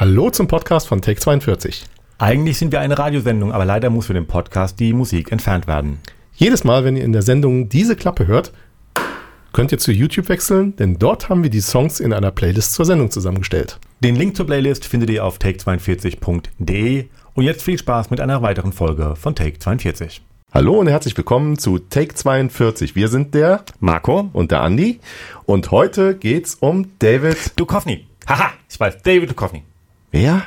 Hallo zum Podcast von Take 42. Eigentlich sind wir eine Radiosendung, aber leider muss für den Podcast die Musik entfernt werden. Jedes Mal, wenn ihr in der Sendung diese Klappe hört, könnt ihr zu YouTube wechseln, denn dort haben wir die Songs in einer Playlist zur Sendung zusammengestellt. Den Link zur Playlist findet ihr auf take42.de und jetzt viel Spaß mit einer weiteren Folge von Take 42. Hallo und herzlich willkommen zu Take 42. Wir sind der Marco und der Andi und heute geht's um David Duchovny. Haha, ich weiß, David Duchovny. Wer?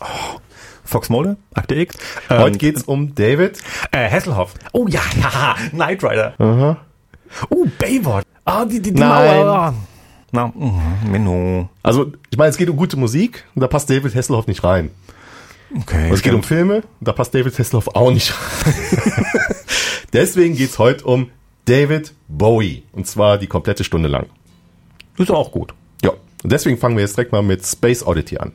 Oh. Fox Mulder, Akte X. Ähm, Heute geht's um David. Äh, Hasselhoff. Oh ja, haha, Knight Rider. Aha. Oh, Baywatch. Ah, die, die, die Nein. Mauer. Na, mm, Menno. Also, ich meine, es geht um gute Musik und da passt David Hasselhoff nicht rein. Okay. Und es geht um Filme und da passt David Hasselhoff auch nicht rein. Deswegen geht's heute um David Bowie. Und zwar die komplette Stunde lang. Ist auch gut. Ja. Und deswegen fangen wir jetzt direkt mal mit Space Oddity an.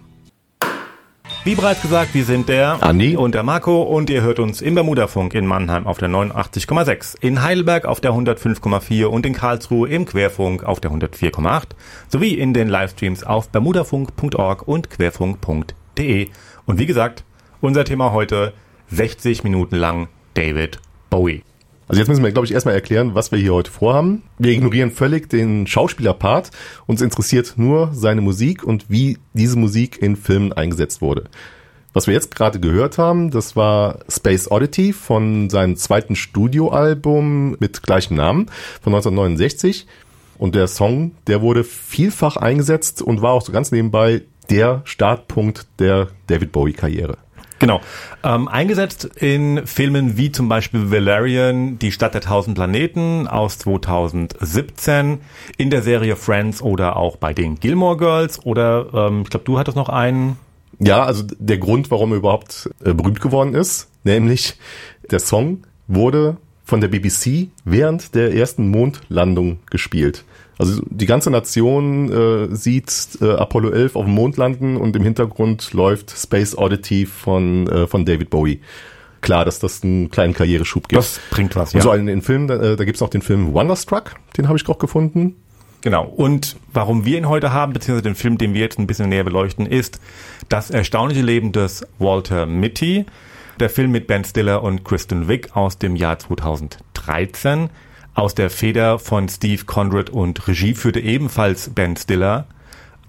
Wie bereits gesagt, wir sind der Andi und der Marco und ihr hört uns im Bermudafunk in Mannheim auf der 89,6, in Heidelberg auf der 105,4 und in Karlsruhe im Querfunk auf der 104,8 sowie in den Livestreams auf bermudafunk.org und querfunk.de. Und wie gesagt, unser Thema heute 60 Minuten lang David Bowie. Also jetzt müssen wir, glaube ich, erstmal erklären, was wir hier heute vorhaben. Wir ignorieren völlig den Schauspielerpart. Uns interessiert nur seine Musik und wie diese Musik in Filmen eingesetzt wurde. Was wir jetzt gerade gehört haben, das war Space Oddity von seinem zweiten Studioalbum mit gleichem Namen von 1969. Und der Song, der wurde vielfach eingesetzt und war auch so ganz nebenbei der Startpunkt der David Bowie-Karriere. Genau. Ähm, eingesetzt in Filmen wie zum Beispiel Valerian, Die Stadt der tausend Planeten aus 2017, in der Serie Friends oder auch bei den Gilmore Girls oder ähm, ich glaube, du hattest noch einen. Ja, also der Grund, warum er überhaupt äh, berühmt geworden ist, nämlich der Song wurde von der BBC während der ersten Mondlandung gespielt. Also die ganze Nation äh, sieht äh, Apollo 11 auf dem Mond landen und im Hintergrund läuft Space Oddity von, äh, von David Bowie. Klar, dass das einen kleinen Karriereschub gibt. Das bringt was, ja. Und so in den Filmen, da, da gibt es noch den Film Wonderstruck, den habe ich auch gefunden. Genau. Und warum wir ihn heute haben, beziehungsweise den Film, den wir jetzt ein bisschen näher beleuchten, ist das erstaunliche Leben des Walter Mitty. Der Film mit Ben Stiller und Kristen Wiig aus dem Jahr 2013 aus der Feder von Steve Conrad und Regie führte ebenfalls Ben Stiller.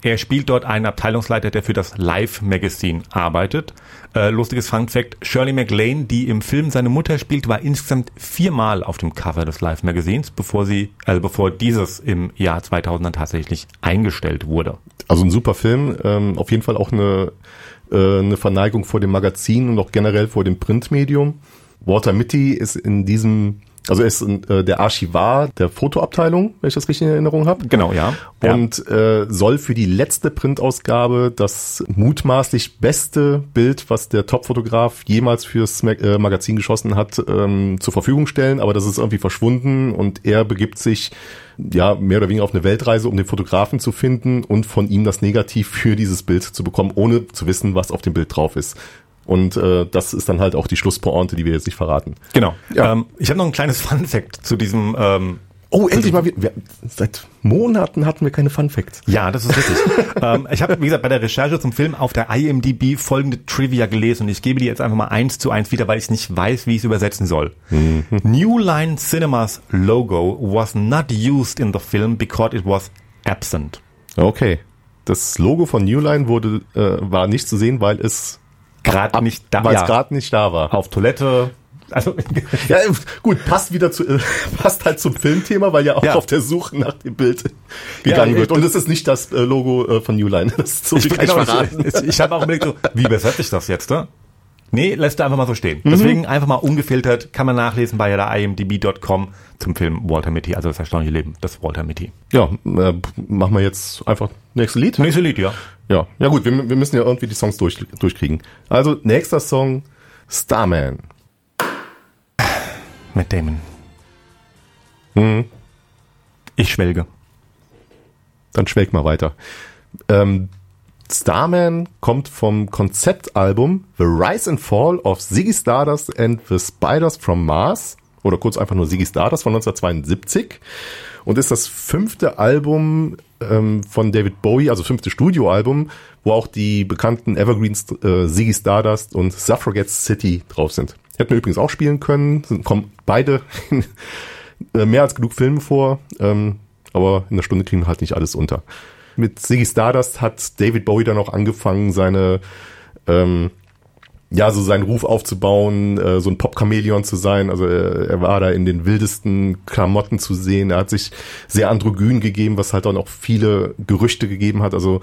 Er spielt dort einen Abteilungsleiter, der für das Live Magazine arbeitet. Äh, lustiges Fun Fact, Shirley MacLaine, die im Film seine Mutter spielt, war insgesamt viermal auf dem Cover des Live Magazins, bevor sie, also bevor dieses im Jahr 2000 dann tatsächlich eingestellt wurde. Also ein super Film, ähm, auf jeden Fall auch eine, äh, eine Verneigung vor dem Magazin und auch generell vor dem Printmedium. Walter Mitty ist in diesem also er ist äh, der Archivar der Fotoabteilung, wenn ich das richtig in Erinnerung habe. Genau, ja. Und ja. Äh, soll für die letzte Printausgabe das mutmaßlich beste Bild, was der Topfotograf jemals fürs äh, Magazin geschossen hat, ähm, zur Verfügung stellen. Aber das ist irgendwie verschwunden und er begibt sich ja mehr oder weniger auf eine Weltreise, um den Fotografen zu finden und von ihm das Negativ für dieses Bild zu bekommen, ohne zu wissen, was auf dem Bild drauf ist. Und äh, das ist dann halt auch die Schlusspointe, die wir jetzt nicht verraten. Genau. Ja. Ähm, ich habe noch ein kleines Fun Fact zu diesem. Ähm, oh, endlich mal wieder. Wir, seit Monaten hatten wir keine Fun Facts. Ja, das ist richtig. ähm, ich habe, wie gesagt, bei der Recherche zum Film auf der IMDb folgende Trivia gelesen und ich gebe die jetzt einfach mal eins zu eins wieder, weil ich nicht weiß, wie ich es übersetzen soll. Mhm. New Line Cinemas Logo was not used in the film because it was absent. Okay. Das Logo von New Line wurde, äh, war nicht zu sehen, weil es gerade nicht da, weil es ja. gerade nicht da war. Auf Toilette. Also ja, gut, passt wieder zu äh, passt halt zum Filmthema, weil ja auch ja. auf der Suche nach dem Bild gegangen ja, wird. Und es ist nicht das äh, Logo äh, von New Line. Das ist so ich, genau, ich, ich, ich habe auch überlegt, so, wie übersetze ich das jetzt? Ne? Nee, lässt er einfach mal so stehen. Mhm. Deswegen einfach mal ungefiltert, kann man nachlesen bei der imdb.com zum Film Walter Mitty, also das erstaunliche Leben des Walter Mitty. Ja, äh, machen wir jetzt einfach nächste Lied. Nächste Lied, ja. Ja, ja gut, wir, wir müssen ja irgendwie die Songs durch, durchkriegen. Also nächster Song, Starman. Mit Damon. Mhm. Ich schwelge. Dann schwelg mal weiter. Ähm, Starman kommt vom Konzeptalbum The Rise and Fall of Ziggy Stardust and the Spiders from Mars oder kurz einfach nur Ziggy Stardust von 1972 und ist das fünfte Album ähm, von David Bowie, also fünfte Studioalbum, wo auch die bekannten Evergreens äh, Ziggy Stardust und Suffragette City drauf sind. Hätten wir übrigens auch spielen können, kommen beide in mehr als genug Filme vor, ähm, aber in der Stunde kriegen wir halt nicht alles unter. Mit Ziggy Stardust hat David Bowie dann auch angefangen, seine ähm, ja, so seinen Ruf aufzubauen, äh, so ein Pop-Chameleon zu sein. Also er, er war da in den wildesten Klamotten zu sehen. Er hat sich sehr androgyn gegeben, was halt auch noch viele Gerüchte gegeben hat. Also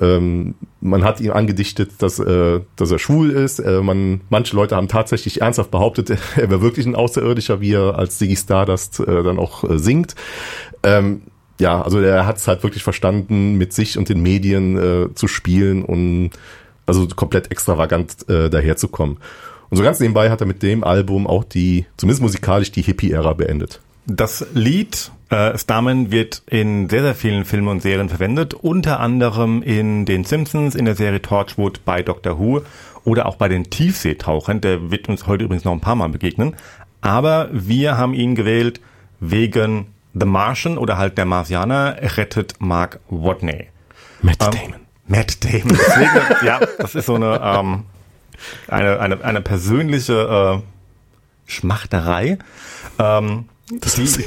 ähm, man hat ihm angedichtet, dass, äh, dass er schwul ist. Äh, man, manche Leute haben tatsächlich ernsthaft behauptet, er wäre wirklich ein Außerirdischer, wie er als Ziggy Stardust äh, dann auch äh, singt. Ähm, ja, also er hat es halt wirklich verstanden, mit sich und den Medien äh, zu spielen und also komplett extravagant äh, daherzukommen. Und so ganz nebenbei hat er mit dem Album auch die, zumindest musikalisch, die Hippie-Ära beendet. Das Lied äh, Starman wird in sehr, sehr vielen Filmen und Serien verwendet, unter anderem in den Simpsons, in der Serie Torchwood, bei Doctor Who oder auch bei den Tiefseetauchern. Der wird uns heute übrigens noch ein paar Mal begegnen. Aber wir haben ihn gewählt wegen The Martian oder halt der Marsianer rettet Mark Watney. Matt ähm, Damon. Matt Damon. Deswegen, ja, das ist so eine, ähm, eine, eine, eine persönliche äh, Schmachterei. Ähm, das die, ist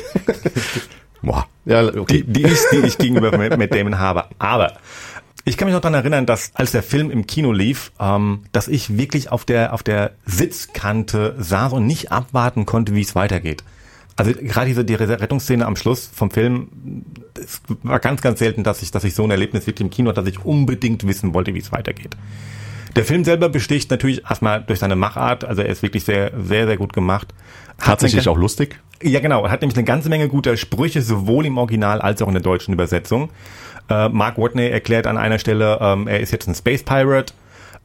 Boah. Ja, okay. die, die, ich, die ich gegenüber Matt Damon habe. Aber ich kann mich noch daran erinnern, dass als der Film im Kino lief, ähm, dass ich wirklich auf der auf der Sitzkante saß und nicht abwarten konnte, wie es weitergeht. Also gerade diese die Rettungsszene am Schluss vom Film, es war ganz, ganz selten, dass ich, dass ich so ein Erlebnis wirklich im Kino hatte, dass ich unbedingt wissen wollte, wie es weitergeht. Der Film selber besticht natürlich erstmal durch seine Machart, also er ist wirklich sehr, sehr, sehr gut gemacht. Tatsächlich auch lustig? Ja, genau. Er hat nämlich eine ganze Menge guter Sprüche, sowohl im Original als auch in der deutschen Übersetzung. Äh, Mark Watney erklärt an einer Stelle, ähm, er ist jetzt ein Space Pirate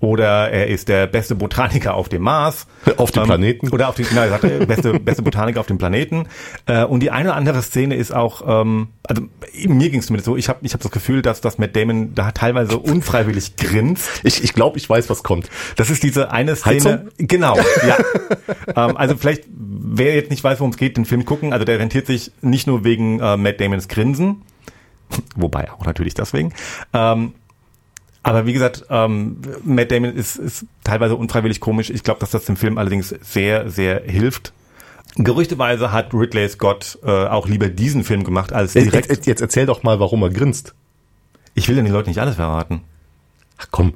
oder er ist der beste Botaniker auf dem Mars. Auf dem ähm, Planeten. Oder auf dem, genau, er sagte, beste, beste Botaniker auf dem Planeten. Äh, und die eine oder andere Szene ist auch, ähm, also mir ging es zumindest so, ich habe ich hab das Gefühl, dass das Matt Damon da teilweise unfreiwillig grinst. Ich, ich glaube, ich weiß, was kommt. Das ist diese eine Szene. Heizung? Genau, ja. ähm, also vielleicht, wer jetzt nicht weiß, worum es geht, den Film gucken. Also der rentiert sich nicht nur wegen äh, Matt Damons Grinsen, wobei auch natürlich deswegen, ähm, aber wie gesagt, ähm, Matt Damon ist, ist teilweise unfreiwillig komisch. Ich glaube, dass das dem Film allerdings sehr, sehr hilft. Gerüchteweise hat Ridley Scott äh, auch lieber diesen Film gemacht als direkt. Jetzt, jetzt erzähl doch mal, warum er grinst. Ich will den Leuten nicht alles verraten. Ach komm.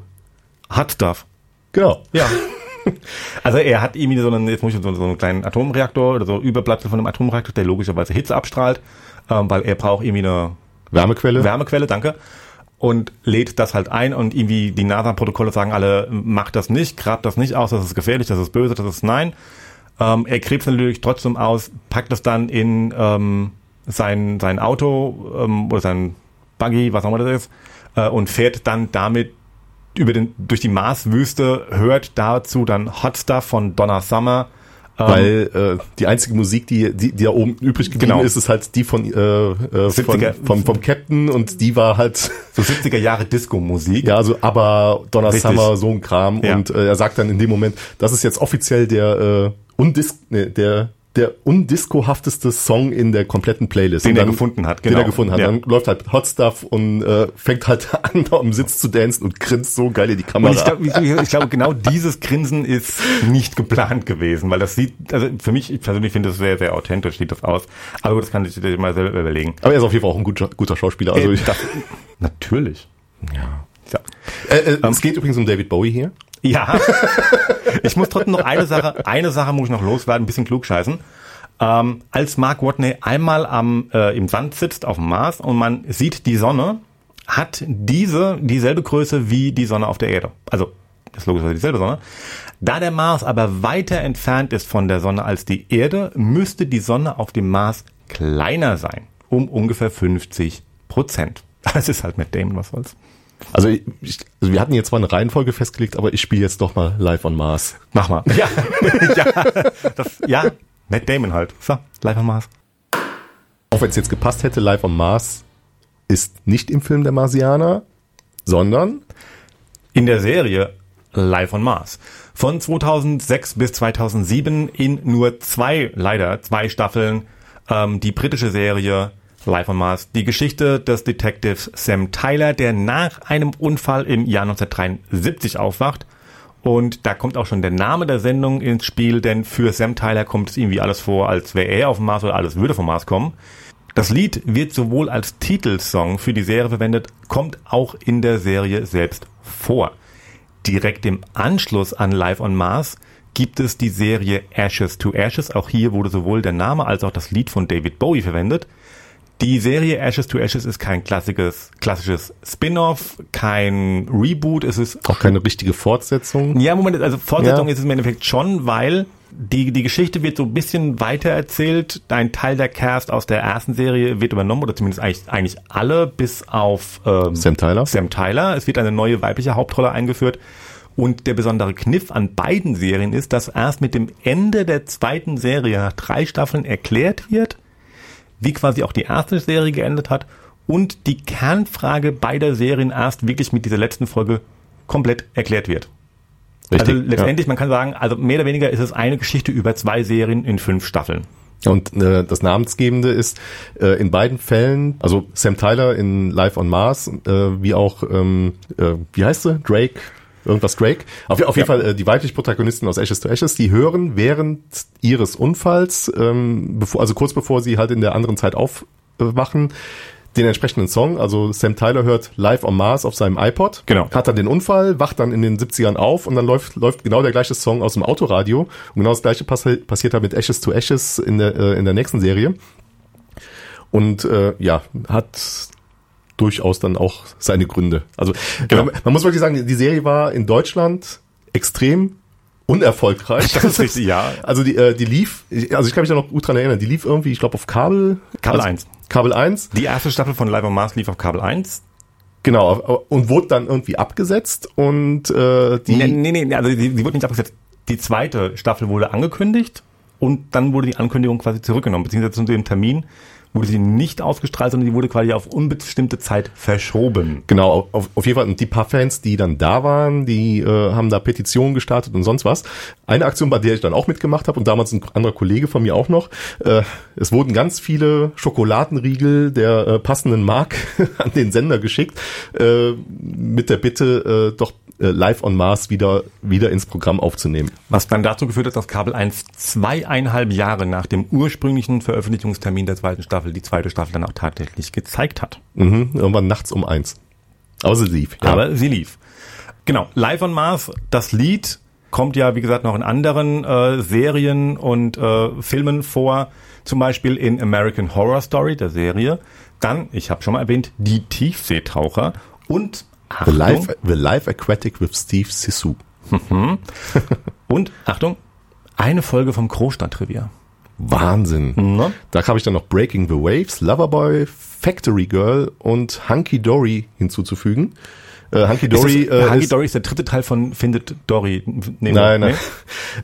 Hat Stuff. Genau. Ja. Also er hat irgendwie so einen, jetzt muss ich so, so einen kleinen Atomreaktor oder so Überbleibsel von einem Atomreaktor, der logischerweise Hitze abstrahlt, ähm, weil er braucht irgendwie eine Wärmequelle. Wärmequelle, danke und lädt das halt ein und irgendwie die NASA-Protokolle sagen alle, macht das nicht, grabt das nicht aus, das ist gefährlich, das ist böse, das ist nein. Ähm, er krebst natürlich trotzdem aus, packt das dann in ähm, sein, sein Auto ähm, oder sein Buggy, was auch immer das ist, äh, und fährt dann damit über den, durch die Marswüste, hört dazu dann Hot Stuff von Donna Summer, ähm, Weil äh, die einzige Musik, die, die, die da oben übrig geblieben genau. ist, ist halt die von, äh, äh, von vom, vom Captain und die war halt so 70er Jahre Disco-Musik. Ja, also aber Donna Richtig. Summer, so ein Kram. Ja. Und äh, er sagt dann in dem Moment, das ist jetzt offiziell der äh, Undis, nee, der der undiscohafteste Song in der kompletten Playlist. Den dann, er gefunden hat, genau. Den er gefunden hat. Ja. Dann läuft halt Hot Stuff und äh, fängt halt an, da am Sitz zu dancen und grinst so geil in die Kamera. Und ich glaube, ich, ich glaube, genau dieses Grinsen ist nicht geplant gewesen, weil das sieht, also für mich, ich persönlich finde das sehr, sehr authentisch, sieht das aus. Aber das kann ich dir mal selber überlegen. Aber er ist auf jeden Fall auch ein guter, guter Schauspieler. Also äh, das, natürlich. Ja. ja. Äh, äh, um, es geht übrigens um David Bowie hier. Ja. ich muss trotzdem noch eine Sache, eine Sache muss ich noch loswerden, ein bisschen klugscheißen. Ähm, als Mark Watney einmal am, äh, im Sand sitzt auf dem Mars und man sieht die Sonne, hat diese dieselbe Größe wie die Sonne auf der Erde. Also, das ist logischerweise dieselbe Sonne. Da der Mars aber weiter entfernt ist von der Sonne als die Erde, müsste die Sonne auf dem Mars kleiner sein. Um ungefähr 50 Prozent. Das ist halt mit Damon, was soll's. Also, ich, also wir hatten jetzt zwar eine Reihenfolge festgelegt, aber ich spiele jetzt doch mal live on Mars. Mach mal. Ja, ja, das, ja, Matt Damon halt. So, live on Mars. Auch wenn es jetzt gepasst hätte, live on Mars ist nicht im Film der Marsianer, sondern in der Serie Live on Mars. Von 2006 bis 2007 in nur zwei, leider zwei Staffeln, ähm, die britische Serie Live on Mars. Die Geschichte des Detectives Sam Tyler, der nach einem Unfall im Jahr 1973 aufwacht. Und da kommt auch schon der Name der Sendung ins Spiel, denn für Sam Tyler kommt es irgendwie alles vor, als wäre er auf dem Mars oder alles würde vom Mars kommen. Das Lied wird sowohl als Titelsong für die Serie verwendet, kommt auch in der Serie selbst vor. Direkt im Anschluss an Live on Mars gibt es die Serie Ashes to Ashes. Auch hier wurde sowohl der Name als auch das Lied von David Bowie verwendet. Die Serie Ashes to Ashes ist kein klassisches, klassisches Spin-off, kein Reboot, es ist auch keine richtige Fortsetzung. Ja, Moment, also Fortsetzung ja. ist es im Endeffekt schon, weil die, die Geschichte wird so ein bisschen weiter erzählt. Ein Teil der Cast aus der ersten Serie wird übernommen, oder zumindest eigentlich, eigentlich alle, bis auf ähm, Sam Tyler. Sam Tyler. Es wird eine neue weibliche Hauptrolle eingeführt. Und der besondere Kniff an beiden Serien ist, dass erst mit dem Ende der zweiten Serie nach drei Staffeln erklärt wird, wie quasi auch die erste Serie geendet hat und die Kernfrage beider Serien erst wirklich mit dieser letzten Folge komplett erklärt wird. Richtig, also letztendlich, ja. man kann sagen, also mehr oder weniger ist es eine Geschichte über zwei Serien in fünf Staffeln. Und äh, das Namensgebende ist äh, in beiden Fällen, also Sam Tyler in Live on Mars, äh, wie auch, ähm, äh, wie heißt sie? Drake, irgendwas Drake. Auf, auf jeden Fall äh, die weiblichen Protagonisten aus Ashes to Ashes, die hören während ihres Unfalls, ähm, bevor, also kurz bevor sie halt in der anderen Zeit aufwachen, den entsprechenden Song. Also Sam Tyler hört Live on Mars auf seinem iPod. Genau. Hat dann den Unfall, wacht dann in den 70ern auf und dann läuft, läuft genau der gleiche Song aus dem Autoradio. Und genau das gleiche passi passiert halt mit Ashes to Ashes in der, äh, in der nächsten Serie. Und äh, ja, hat durchaus dann auch seine Gründe. Also genau. man, man muss wirklich sagen, die Serie war in Deutschland extrem unerfolgreich. Das ist richtig, ja. Also die, äh, die lief, also ich kann mich da noch gut dran erinnern, die lief irgendwie, ich glaube, auf Kabel. Kabel also, 1. Kabel 1. Die erste Staffel von Live on Mars lief auf Kabel 1. Genau, und wurde dann irgendwie abgesetzt und äh, die. Nee, nee, nee also die, die wurde nicht abgesetzt. Die zweite Staffel wurde angekündigt und dann wurde die Ankündigung quasi zurückgenommen, beziehungsweise zu dem Termin wurde sie nicht ausgestrahlt, sondern die wurde quasi auf unbestimmte Zeit verschoben. Genau, auf, auf jeden Fall. Und die paar Fans, die dann da waren, die äh, haben da Petitionen gestartet und sonst was. Eine Aktion, bei der ich dann auch mitgemacht habe und damals ein anderer Kollege von mir auch noch. Äh, es wurden ganz viele Schokoladenriegel der äh, passenden Mark an den Sender geschickt, äh, mit der Bitte, äh, doch äh, Live on Mars wieder, wieder ins Programm aufzunehmen. Was dann dazu geführt hat, dass Kabel 1 zweieinhalb Jahre nach dem ursprünglichen Veröffentlichungstermin der zweiten Staffel die zweite Staffel dann auch tatsächlich gezeigt hat. Mhm, irgendwann nachts um eins. Aber sie lief. Ja. Aber sie lief. Genau, Live on Mars, das Lied kommt ja, wie gesagt, noch in anderen äh, Serien und äh, Filmen vor. Zum Beispiel in American Horror Story, der Serie. Dann, ich habe schon mal erwähnt, die Tiefseetaucher und The Life, The Life Aquatic with Steve Sissou. Mhm. Und, Achtung, eine Folge vom Großstadtrevier. Wahnsinn. Mhm. Da habe ich dann noch Breaking the Waves, Loverboy, Factory Girl und Hunky Dory hinzuzufügen. Äh, Hunky Dory, das, äh, Hunky Dory ist der dritte Teil von Findet Dory. Nehmen nein, nein.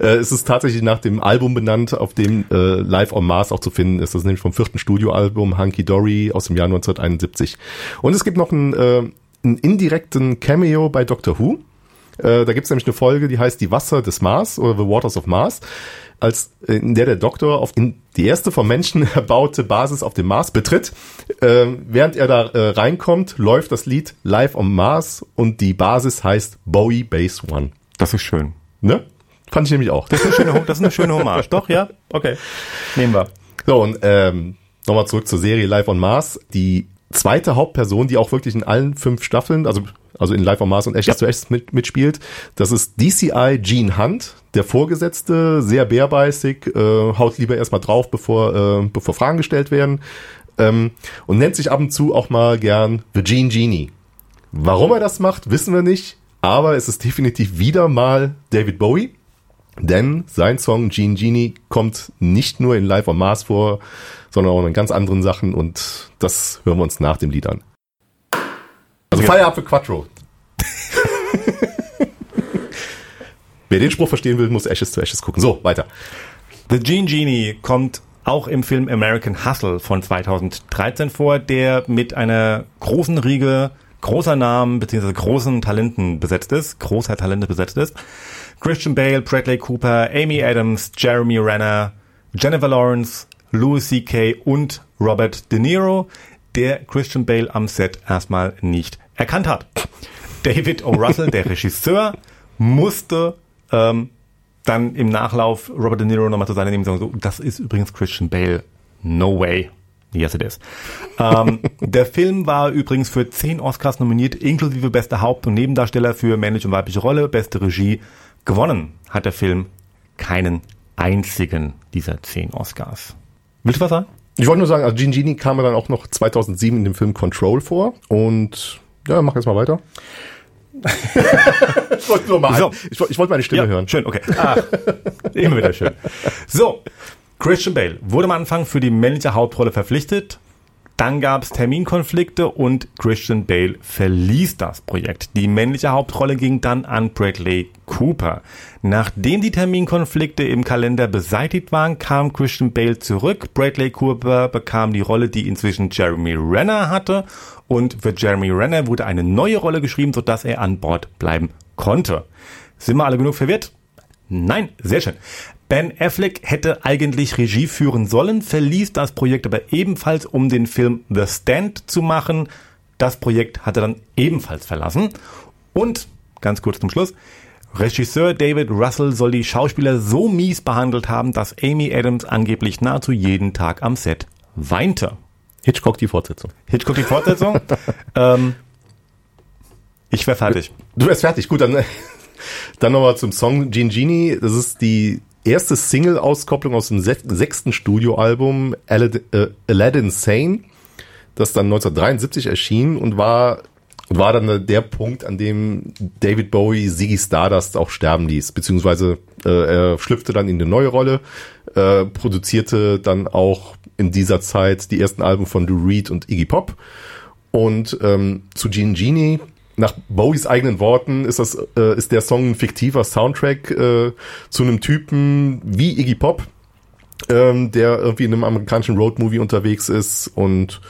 Nee? äh, es ist tatsächlich nach dem Album benannt, auf dem äh, Live on Mars auch zu finden ist. Das ist nämlich vom vierten Studioalbum Hunky Dory aus dem Jahr 1971. Und es gibt noch ein äh, einen indirekten Cameo bei Doctor Who. Äh, da gibt es nämlich eine Folge, die heißt Die Wasser des Mars oder The Waters of Mars, als in der der Doktor auf in die erste vom Menschen erbaute Basis auf dem Mars betritt. Äh, während er da äh, reinkommt, läuft das Lied Live on Mars und die Basis heißt Bowie Base One. Das ist schön. Ne? Fand ich nämlich auch. Das ist eine schöne, das ist eine schöne Hommage. Doch, ja? Okay. Nehmen wir. So, und ähm, nochmal zurück zur Serie Live on Mars. Die zweite Hauptperson, die auch wirklich in allen fünf Staffeln, also, also in Live on Mars und Ashes ja. to Ashes mit, mitspielt. Das ist DCI Gene Hunt, der Vorgesetzte, sehr bärbeißig, äh, haut lieber erstmal drauf, bevor, äh, bevor Fragen gestellt werden. Ähm, und nennt sich ab und zu auch mal gern The Gene Genie. Warum er das macht, wissen wir nicht, aber es ist definitiv wieder mal David Bowie. Denn sein Song Gene Genie kommt nicht nur in Live on Mars vor, sondern auch in ganz anderen Sachen und das hören wir uns nach dem Lied an. Also ja. Feierabend für Quattro. Wer den Spruch verstehen will, muss Ashes to Ashes gucken. So, weiter. The Gene Genie kommt auch im Film American Hustle von 2013 vor, der mit einer großen Riege großer Namen bzw. großen Talenten besetzt ist, großer Talente besetzt ist. Christian Bale, Bradley Cooper, Amy Adams, Jeremy Renner, Jennifer Lawrence, Louis C.K. und Robert De Niro, der Christian Bale am Set erstmal nicht erkannt hat. David O. Russell, der Regisseur, musste ähm, dann im Nachlauf Robert De Niro nochmal zu seiner Nehmung sagen, so, das ist übrigens Christian Bale. No way. Yes, it is. ähm, der Film war übrigens für zehn Oscars nominiert, inklusive bester Haupt- und Nebendarsteller für männliche und weibliche Rolle, beste Regie. Gewonnen hat der Film keinen einzigen dieser zehn Oscars. Willst du was sagen? Ich wollte nur sagen, also Gene Genie kam mir dann auch noch 2007 in dem Film Control vor und ja, mach jetzt mal weiter. ich wollte nur mal, so. ich, ich wollte meine Stimme ja, hören. Schön, okay. Ah, immer wieder schön. So, Christian Bale wurde am Anfang für die männliche Hauptrolle verpflichtet. Dann gab es Terminkonflikte und Christian Bale verließ das Projekt. Die männliche Hauptrolle ging dann an Bradley Cooper. Nachdem die Terminkonflikte im Kalender beseitigt waren, kam Christian Bale zurück. Bradley Cooper bekam die Rolle, die inzwischen Jeremy Renner hatte. Und für Jeremy Renner wurde eine neue Rolle geschrieben, sodass er an Bord bleiben konnte. Sind wir alle genug verwirrt? Nein, sehr schön. Ben Affleck hätte eigentlich Regie führen sollen, verließ das Projekt aber ebenfalls, um den Film The Stand zu machen. Das Projekt hat er dann ebenfalls verlassen. Und, ganz kurz zum Schluss, Regisseur David Russell soll die Schauspieler so mies behandelt haben, dass Amy Adams angeblich nahezu jeden Tag am Set weinte. Hitchcock die Fortsetzung. Hitchcock die Fortsetzung. ähm, ich wäre fertig. Du wärst fertig. Gut, dann, dann nochmal zum Song Gene Genie. Das ist die erste Single-Auskopplung aus dem sechsten Studioalbum Aladdin, äh, Aladdin Sane, das dann 1973 erschien und war war dann der Punkt, an dem David Bowie Ziggy Stardust auch sterben ließ, beziehungsweise äh, er schlüpfte dann in eine neue Rolle, äh, produzierte dann auch in dieser Zeit die ersten Alben von Lou Reed und Iggy Pop. Und ähm, zu Gene Genie nach Bowies eigenen Worten ist das äh, ist der Song ein fiktiver Soundtrack äh, zu einem Typen wie Iggy Pop, ähm, der irgendwie in einem amerikanischen Roadmovie unterwegs ist und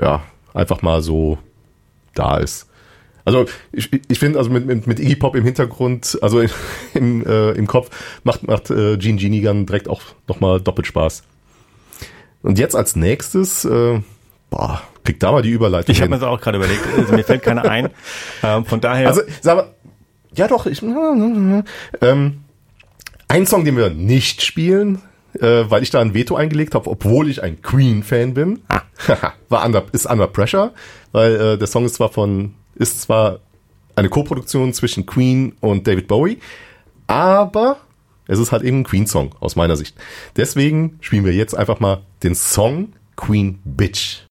ja einfach mal so da ist. Also ich, ich finde also mit, mit, mit Iggy Pop im Hintergrund, also im, äh, im Kopf macht macht äh, Gene Genie dann direkt auch noch mal doppelt Spaß. Und jetzt als nächstes äh, boah, krieg da mal die Überleitung. Ich habe mir das auch gerade überlegt. Also mir fällt keiner ein. Ähm, von daher. Also, sag mal, ja doch, ich, ähm, ein Song, den wir nicht spielen, äh, weil ich da ein Veto eingelegt habe, obwohl ich ein Queen-Fan bin, ah. war under, ist Under Pressure, weil äh, der Song ist zwar von, ist zwar eine Co-Produktion zwischen Queen und David Bowie, aber es ist halt eben ein Queen-Song aus meiner Sicht. Deswegen spielen wir jetzt einfach mal den Song Queen Bitch.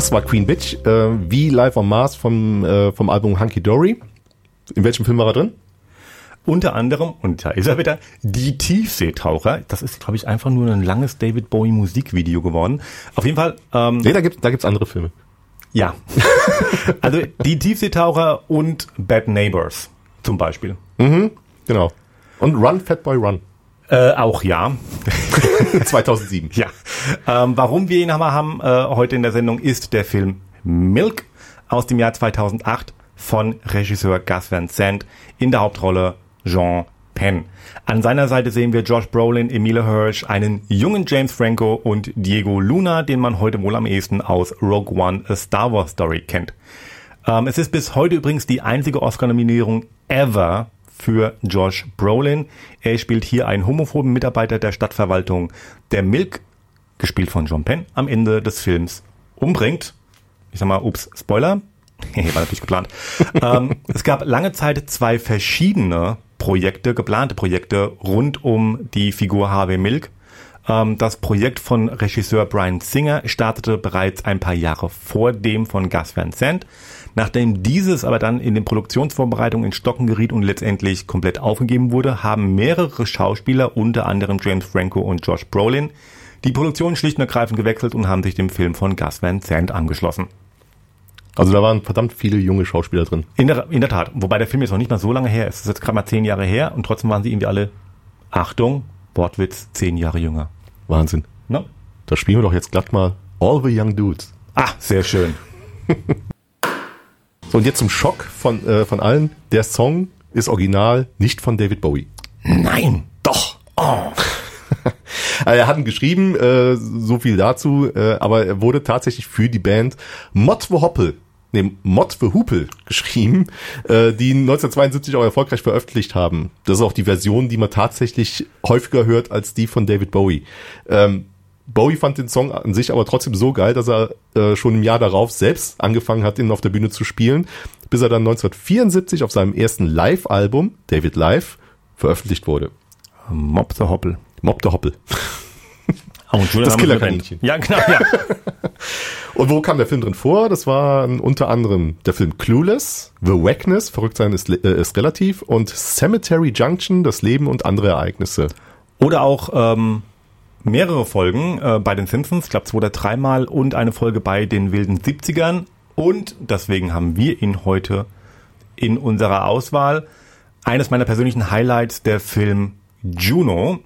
Das war Queen Bitch, äh, wie Live on Mars vom, äh, vom Album Hunky Dory. In welchem Film war er drin? Unter anderem, und da ist er wieder, Die Tiefseetaucher. Das ist, glaube ich, einfach nur ein langes David Bowie Musikvideo geworden. Auf jeden Fall. Ähm, nee, da gibt da gibt's andere Filme. Ja. also Die Tiefseetaucher und Bad Neighbors zum Beispiel. Mhm, genau. Und Run, Fatboy Run. Äh, auch ja. 2007. ja. Ähm, warum wir ihn haben äh, heute in der Sendung ist der Film Milk aus dem Jahr 2008 von Regisseur Gus Van Sant in der Hauptrolle Jean Penn. An seiner Seite sehen wir Josh Brolin, Emilia Hirsch, einen jungen James Franco und Diego Luna, den man heute wohl am ehesten aus Rogue One A Star Wars Story kennt. Ähm, es ist bis heute übrigens die einzige Oscar-Nominierung ever für Josh Brolin. Er spielt hier einen homophoben Mitarbeiter der Stadtverwaltung, der Milk, gespielt von John Penn, am Ende des Films umbringt. Ich sag mal, ups, Spoiler. War natürlich geplant. ähm, es gab lange Zeit zwei verschiedene Projekte, geplante Projekte rund um die Figur Harvey Milk. Ähm, das Projekt von Regisseur Brian Singer startete bereits ein paar Jahre vor dem von Gus Van Sant. Nachdem dieses aber dann in den Produktionsvorbereitungen in Stocken geriet und letztendlich komplett aufgegeben wurde, haben mehrere Schauspieler, unter anderem James Franco und Josh Brolin, die Produktion schlicht und ergreifend gewechselt und haben sich dem Film von Gus Van Sant angeschlossen. Also da waren verdammt viele junge Schauspieler drin. In der, in der Tat. Wobei der Film jetzt noch nicht mal so lange her ist. Es ist jetzt gerade mal zehn Jahre her und trotzdem waren sie irgendwie alle, Achtung, Wortwitz, zehn Jahre jünger. Wahnsinn. No? Da spielen wir doch jetzt glatt mal All the Young Dudes. Ah, sehr schön. So, und jetzt zum Schock von, äh, von allen. Der Song ist original nicht von David Bowie. Nein, doch. Oh. er hat ihn geschrieben, äh, so viel dazu, äh, aber er wurde tatsächlich für die Band Motwe Hoppel nee, Mod für Hupel geschrieben, äh, die 1972 auch erfolgreich veröffentlicht haben. Das ist auch die Version, die man tatsächlich häufiger hört als die von David Bowie. Ähm, Bowie fand den Song an sich aber trotzdem so geil, dass er äh, schon im Jahr darauf selbst angefangen hat, ihn auf der Bühne zu spielen, bis er dann 1974 auf seinem ersten Live-Album, David Live, veröffentlicht wurde. Mob the Hoppel. Mob the Hoppel. Oh, das Killerkaninchen. Ja, genau, ja. Und wo kam der Film drin vor? Das war unter anderem der Film Clueless, The Wackness, verrückt sein ist, äh, ist relativ, und Cemetery Junction, das Leben und andere Ereignisse. Oder auch ähm, mehrere Folgen äh, bei den Simpsons, ich glaube zwei oder dreimal, und eine Folge bei den wilden 70ern. Und deswegen haben wir ihn heute in unserer Auswahl. Eines meiner persönlichen Highlights, der Film Juno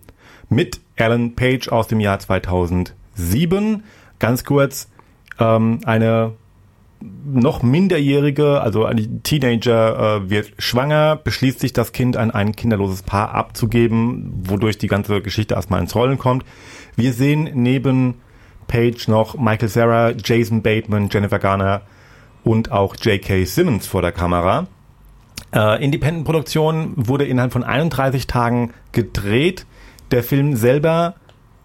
mit Alan Page aus dem Jahr 2007. Ganz kurz, ähm, eine noch minderjährige, also ein Teenager äh, wird schwanger, beschließt sich das Kind an ein kinderloses Paar abzugeben, wodurch die ganze Geschichte erstmal ins Rollen kommt. Wir sehen neben Page noch Michael Sarah, Jason Bateman, Jennifer Garner und auch J.K. Simmons vor der Kamera. Äh, Independent-Produktion wurde innerhalb von 31 Tagen gedreht. Der Film selber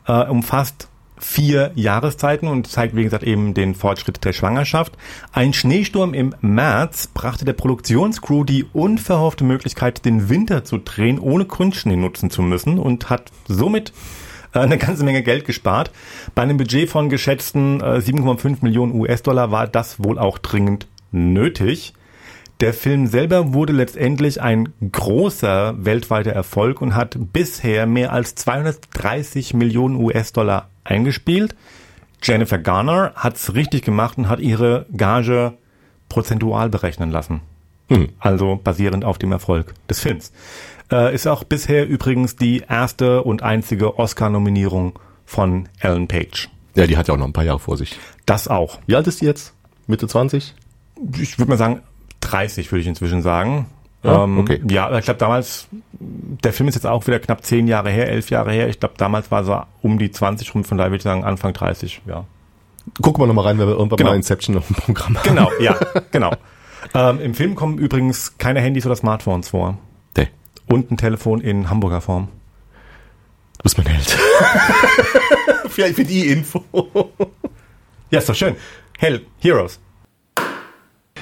äh, umfasst vier Jahreszeiten und zeigt, wie gesagt, eben den Fortschritt der Schwangerschaft. Ein Schneesturm im März brachte der Produktionscrew die unverhoffte Möglichkeit, den Winter zu drehen, ohne Grundschnee nutzen zu müssen und hat somit äh, eine ganze Menge Geld gespart. Bei einem Budget von geschätzten 7,5 äh, Millionen US-Dollar war das wohl auch dringend nötig. Der Film selber wurde letztendlich ein großer weltweiter Erfolg und hat bisher mehr als 230 Millionen US-Dollar eingespielt. Jennifer Garner hat's richtig gemacht und hat ihre Gage prozentual berechnen lassen. Hm. Also basierend auf dem Erfolg des Films. Äh, ist auch bisher übrigens die erste und einzige Oscar-Nominierung von Ellen Page. Ja, die hat ja auch noch ein paar Jahre vor sich. Das auch. Wie alt ist die jetzt? Mitte 20? Ich würde mal sagen, 30 würde ich inzwischen sagen. Ja, ähm, okay. ja ich glaube damals, der Film ist jetzt auch wieder knapp zehn Jahre her, elf Jahre her. Ich glaube damals war so um die 20 rum, von daher würde ich sagen Anfang 30, ja. Gucken wir nochmal rein, wenn wir irgendwann genau. mal Inception auf dem Programm haben. Genau, ja, genau. Ähm, Im Film kommen übrigens keine Handys oder Smartphones vor. Nee. Und ein Telefon in Hamburger Form. Du bist mein Held. Vielleicht für die Info. Ja, ist doch schön. Hell, Heroes.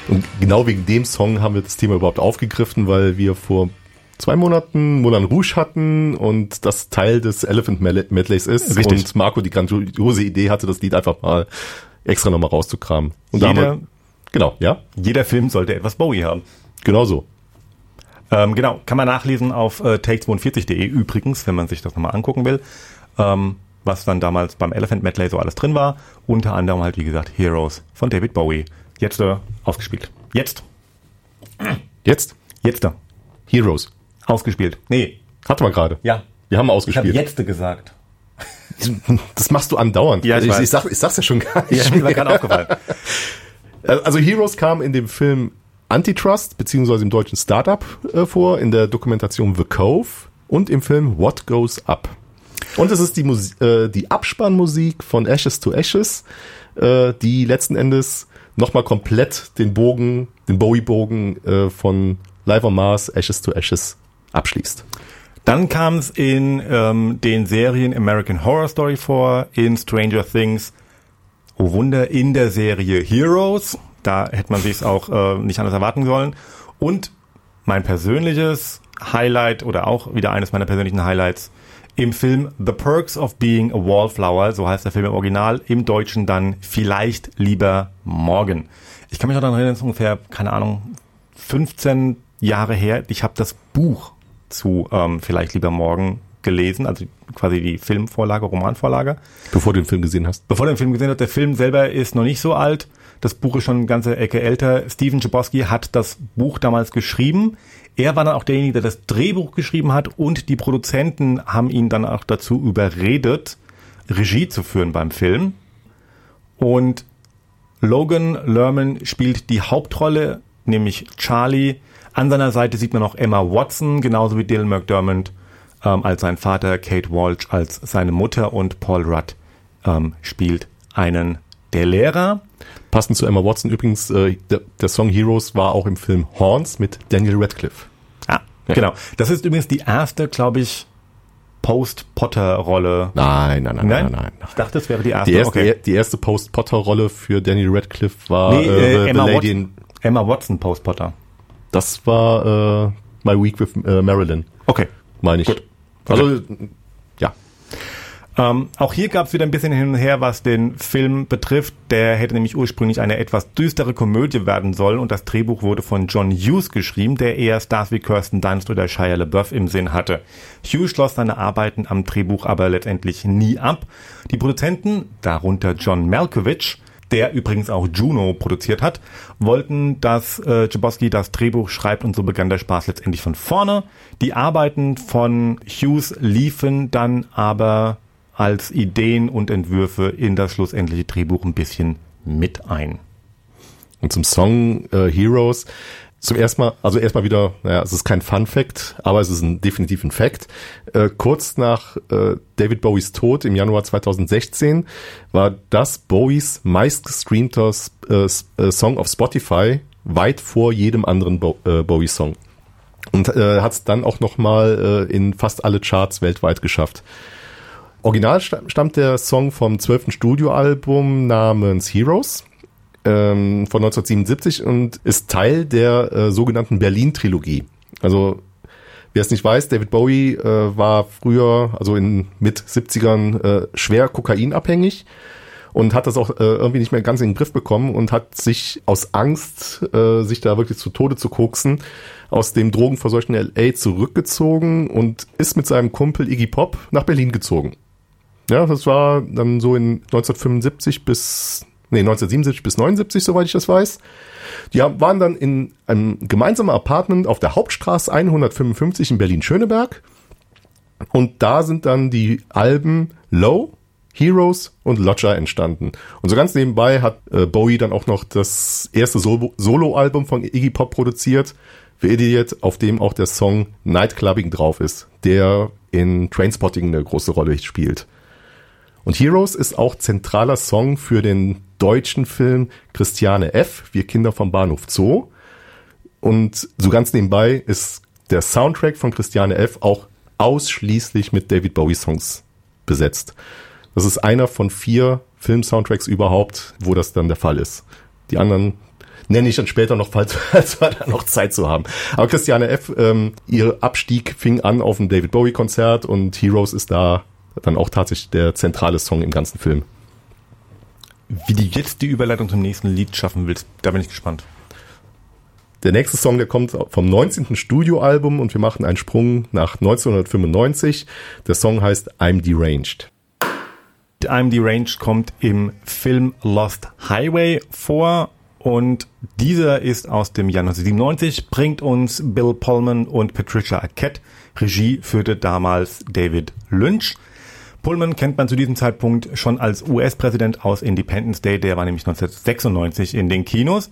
Und genau wegen dem Song haben wir das Thema überhaupt aufgegriffen, weil wir vor zwei Monaten Moulin Rouge hatten und das Teil des Elephant Medleys ist Richtig. und Marco die grandiose Idee hatte, das Lied einfach mal extra nochmal rauszukramen. Und jeder, wir, genau, ja? Jeder Film sollte etwas Bowie haben. Genau so. Ähm, genau, kann man nachlesen auf äh, take42.de übrigens, wenn man sich das nochmal angucken will, ähm, was dann damals beim Elephant Medley so alles drin war. Unter anderem halt, wie gesagt, Heroes von David Bowie. Jetzt äh, ausgespielt. Jetzt. Jetzt? Jetzt da. Heroes. Ausgespielt. Nee. Hatte man gerade. Ja. Wir haben ausgespielt. Ich habe jetzt gesagt. Das machst du andauernd. Ja, ich, ich, ich, sag, ich sag's ja schon gar nicht. Ja, mir war gerade aufgefallen. Also Heroes kam in dem Film Antitrust, beziehungsweise im deutschen Startup äh, vor, in der Dokumentation The Cove und im Film What Goes Up. Und es ist die, Musik, äh, die Abspannmusik von Ashes to Ashes, äh, die letzten Endes nochmal komplett den Bogen, den Bowie-Bogen äh, von Live on Mars, Ashes to Ashes abschließt. Dann kam es in ähm, den Serien American Horror Story vor, in Stranger Things, oh Wunder, in der Serie Heroes. Da hätte man sich auch äh, nicht anders erwarten sollen. Und mein persönliches Highlight oder auch wieder eines meiner persönlichen Highlights im Film The Perks of Being a Wallflower, so heißt der Film im Original, im Deutschen dann Vielleicht lieber morgen. Ich kann mich noch daran erinnern, es ist ungefähr, keine Ahnung, 15 Jahre her. Ich habe das Buch zu ähm, Vielleicht lieber morgen gelesen, also quasi die Filmvorlage, Romanvorlage. Bevor du den Film gesehen hast? Bevor du den Film gesehen hast. Der Film selber ist noch nicht so alt. Das Buch ist schon eine ganze Ecke älter. Steven Chbosky hat das Buch damals geschrieben. Er war dann auch derjenige, der das Drehbuch geschrieben hat und die Produzenten haben ihn dann auch dazu überredet, Regie zu führen beim Film. Und Logan Lerman spielt die Hauptrolle, nämlich Charlie. An seiner Seite sieht man auch Emma Watson, genauso wie Dylan McDermott ähm, als sein Vater, Kate Walsh als seine Mutter und Paul Rudd ähm, spielt einen der Lehrer. Passend zu Emma Watson übrigens, äh, der, der Song Heroes war auch im Film Horns mit Daniel Radcliffe. Ah, ja. genau. Das ist übrigens die erste, glaube ich, Post-Potter-Rolle. Nein, nein, nein, nein, nein, nein. Ich dachte, das wäre die erste. Die erste, okay. die erste Post-Potter-Rolle für Daniel Radcliffe war nee, äh, äh, Emma, The Lady in, Emma Watson Post-Potter. Das war äh, My Week with äh, Marilyn, Okay. meine ich. Gut. Also, ja. Ähm, auch hier gab es wieder ein bisschen hin und her, was den Film betrifft. Der hätte nämlich ursprünglich eine etwas düstere Komödie werden sollen und das Drehbuch wurde von John Hughes geschrieben, der eher Stars wie Kirsten Dunst oder Shia LaBeouf im Sinn hatte. Hughes schloss seine Arbeiten am Drehbuch aber letztendlich nie ab. Die Produzenten, darunter John Malkovich, der übrigens auch Juno produziert hat, wollten, dass äh, Chbosky das Drehbuch schreibt und so begann der Spaß letztendlich von vorne. Die Arbeiten von Hughes liefen dann aber als Ideen und Entwürfe in das schlussendliche Drehbuch ein bisschen mit ein. Und zum Song äh, Heroes. Zum ersten Mal, also erstmal wieder, naja, es ist kein Fun Fact, aber es ist ein, definitiv ein Fact. Äh, kurz nach äh, David Bowies Tod im Januar 2016 war das Bowies meistgestreamter äh, äh, Song auf Spotify, weit vor jedem anderen Bo äh, Bowie-Song. Und äh, hat es dann auch nochmal äh, in fast alle Charts weltweit geschafft. Original stammt der Song vom zwölften Studioalbum namens Heroes ähm, von 1977 und ist Teil der äh, sogenannten Berlin-Trilogie. Also wer es nicht weiß, David Bowie äh, war früher, also in mit 70ern, äh, schwer kokainabhängig und hat das auch äh, irgendwie nicht mehr ganz in den Griff bekommen und hat sich aus Angst, äh, sich da wirklich zu Tode zu koksen, aus dem drogenverseuchten LA zurückgezogen und ist mit seinem Kumpel Iggy Pop nach Berlin gezogen. Ja, das war dann so in 1975 bis, nee, 1977 bis 79, soweit ich das weiß. Die waren dann in einem gemeinsamen Apartment auf der Hauptstraße 155 in Berlin-Schöneberg. Und da sind dann die Alben Low, Heroes und Lodger entstanden. Und so ganz nebenbei hat äh, Bowie dann auch noch das erste Solo- Solo-Album von Iggy Pop produziert, The Idiot, auf dem auch der Song Nightclubbing drauf ist, der in Trainspotting eine große Rolle spielt. Und Heroes ist auch zentraler Song für den deutschen Film Christiane F., Wir Kinder vom Bahnhof Zoo. Und so ganz nebenbei ist der Soundtrack von Christiane F. auch ausschließlich mit David Bowie Songs besetzt. Das ist einer von vier Film-Soundtracks überhaupt, wo das dann der Fall ist. Die anderen nenne ich dann später noch, falls, falls wir da noch Zeit zu haben. Aber Christiane F., ähm, ihr Abstieg fing an auf dem David Bowie-Konzert und Heroes ist da dann auch tatsächlich der zentrale Song im ganzen Film. Wie du jetzt die Überleitung zum nächsten Lied schaffen willst, da bin ich gespannt. Der nächste Song, der kommt vom 19. Studioalbum und wir machen einen Sprung nach 1995. Der Song heißt I'm Deranged. I'm Deranged kommt im Film Lost Highway vor und dieser ist aus dem Jahr 1997, bringt uns Bill Pullman und Patricia Arquette. Regie führte damals David Lynch. Pullman kennt man zu diesem Zeitpunkt schon als US-Präsident aus Independence Day, der war nämlich 1996 in den Kinos.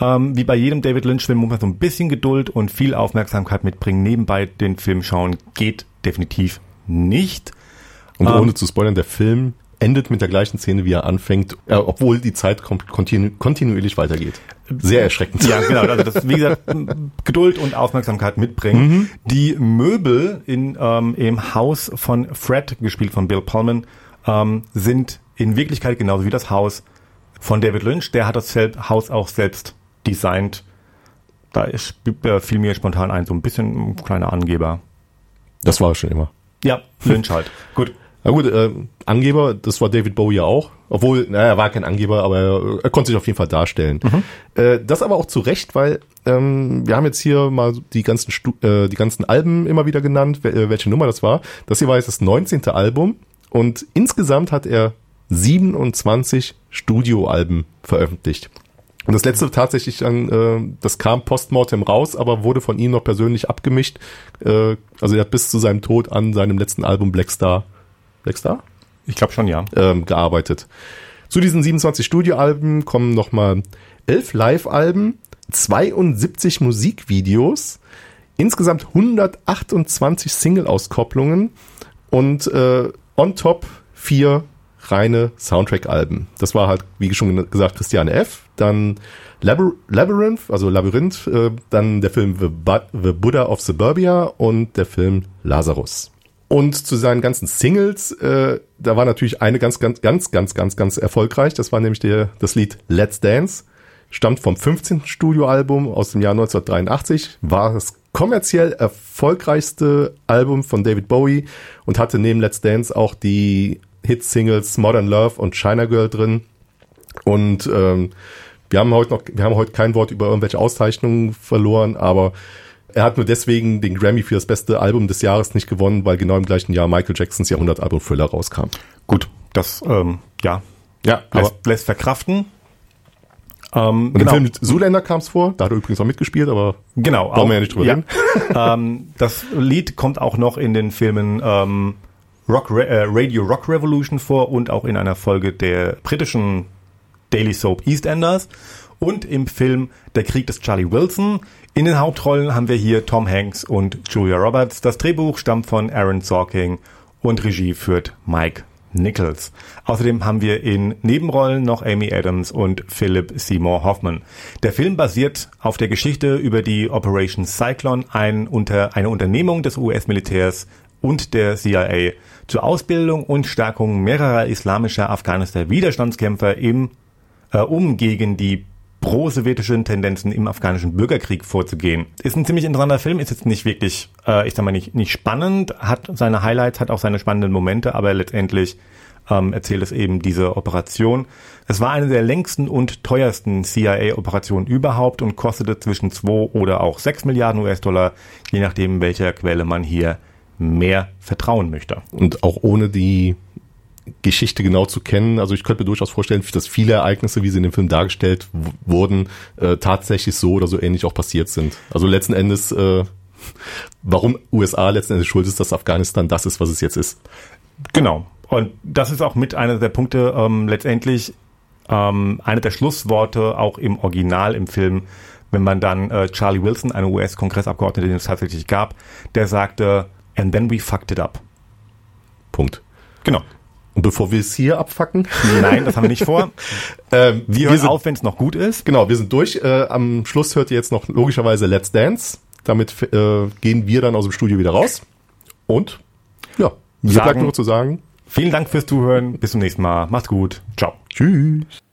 Ähm, wie bei jedem David Lynch-Film muss man so ein bisschen Geduld und viel Aufmerksamkeit mitbringen. Nebenbei den Film schauen geht definitiv nicht. Und Ähm, ohne zu spoilern, der Film endet mit der gleichen Szene, wie er anfängt, äh, obwohl die Zeit kontinu kontinuierlich weitergeht. Sehr erschreckend. Ja, genau. Also das, wie gesagt, Geduld und Aufmerksamkeit mitbringen. Die Möbel in, ähm, im Haus von Fred, gespielt von Bill Pullman, ähm, sind in Wirklichkeit genauso wie das Haus von David Lynch. Der hat das Haus auch selbst designt. Da ist, äh, fiel mir spontan ein, so ein bisschen ein kleiner Angeber. Das war schon immer. Ja, Lynch halt. Gut. Na gut, äh, Angeber, das war David Bowie ja auch. Obwohl, naja, er war kein Angeber, aber er, er konnte sich auf jeden Fall darstellen. Äh, das aber auch zu Recht, weil ähm, wir haben jetzt hier mal die ganzen, Stu äh, die ganzen Alben immer wieder genannt, wel äh, welche Nummer das war. Das hier war jetzt das 19. Album und insgesamt hat er 27 Studioalben veröffentlicht. Und das letzte tatsächlich dann, äh, das kam postmortem raus, aber wurde von ihm noch persönlich abgemischt. Äh, also er hat bis zu seinem Tod an seinem letzten Album Black Black Star? Ich glaube schon, ja. ähm, gearbeitet. Zu diesen 27 Studioalben kommen nochmal 11 Live-Alben, 72 Musikvideos, insgesamt 128 Single-Auskopplungen und äh, on top vier reine Soundtrack-Alben. Das war halt, wie schon gesagt, Christiane F., dann Labyr Labyrinth, also Labyrinth, äh, dann der Film The, Bu The Buddha of Suburbia und der Film Lazarus. Und zu seinen ganzen Singles, äh, da war natürlich eine ganz, ganz, ganz, ganz, ganz, ganz erfolgreich. Das war nämlich der, das Lied Let's Dance. Stammt vom 15. Studioalbum aus dem Jahr 1983. War das kommerziell erfolgreichste Album von David Bowie und hatte neben Let's Dance auch die Hit-Singles Modern Love und China Girl drin. Und ähm, wir haben heute noch, wir haben heute kein Wort über irgendwelche Auszeichnungen verloren, aber er hat nur deswegen den Grammy für das beste Album des Jahres nicht gewonnen, weil genau im gleichen Jahr Michael Jacksons Jahrhundertalbum Thriller rauskam. Gut, das ähm, ja, ja, lässt, lässt verkraften. Ähm, genau. Im Film Zuländer kam es vor, da hat er übrigens auch mitgespielt, aber genau, wollen wir ja nicht drüber ja. reden. ähm, das Lied kommt auch noch in den Filmen ähm, Rock, äh, Radio Rock Revolution vor und auch in einer Folge der britischen Daily Soap EastEnders und im Film Der Krieg des Charlie Wilson. In den Hauptrollen haben wir hier Tom Hanks und Julia Roberts. Das Drehbuch stammt von Aaron Sorking und Regie führt Mike Nichols. Außerdem haben wir in Nebenrollen noch Amy Adams und Philip Seymour Hoffman. Der Film basiert auf der Geschichte über die Operation Cyclone, ein unter, eine Unternehmung des US-Militärs und der CIA zur Ausbildung und Stärkung mehrerer islamischer Afghanistan Widerstandskämpfer im äh, um gegen die pro-sowjetischen Tendenzen im afghanischen Bürgerkrieg vorzugehen. Ist ein ziemlich interessanter Film, ist jetzt nicht wirklich, äh, ich sag mal nicht, nicht spannend, hat seine Highlights, hat auch seine spannenden Momente, aber letztendlich ähm, erzählt es eben diese Operation. Es war eine der längsten und teuersten CIA-Operationen überhaupt und kostete zwischen 2 oder auch 6 Milliarden US-Dollar, je nachdem, welcher Quelle man hier mehr vertrauen möchte. Und auch ohne die Geschichte genau zu kennen. Also ich könnte mir durchaus vorstellen, dass viele Ereignisse, wie sie in dem Film dargestellt wurden, äh, tatsächlich so oder so ähnlich auch passiert sind. Also letzten Endes, äh, warum USA letzten Endes schuld ist, dass Afghanistan das ist, was es jetzt ist. Genau. Und das ist auch mit einer der Punkte ähm, letztendlich ähm, eine der Schlussworte auch im Original im Film, wenn man dann äh, Charlie Wilson, einen US-Kongressabgeordneten, den es tatsächlich gab, der sagte, and then we fucked it up. Punkt. Genau. Und bevor wir es hier abfacken. Nein, das haben wir nicht vor. ähm, wir, wir hören sind, auf, wenn es noch gut ist. Genau, wir sind durch. Äh, am Schluss hört ihr jetzt noch logischerweise Let's Dance. Damit äh, gehen wir dann aus dem Studio wieder raus. Und ja, mir bleibt nur zu sagen. Vielen Dank fürs Zuhören. Bis zum nächsten Mal. Macht's gut. Ciao. Tschüss.